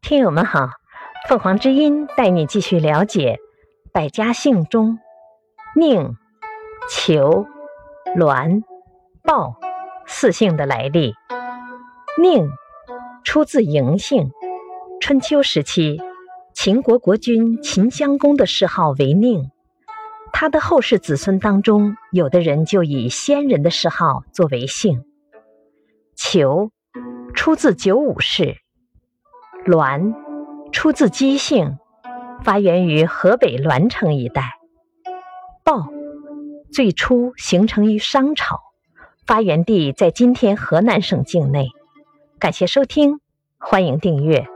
听友们好，凤凰之音带你继续了解百家姓中宁、裘、栾、鲍四姓的来历。宁出自嬴姓，春秋时期秦国国君秦襄公的谥号为宁。他的后世子孙当中，有的人就以先人的谥号作为姓。裘出自九五氏，栾出自姬姓，发源于河北栾城一带。鲍最初形成于商朝，发源地在今天河南省境内。感谢收听，欢迎订阅。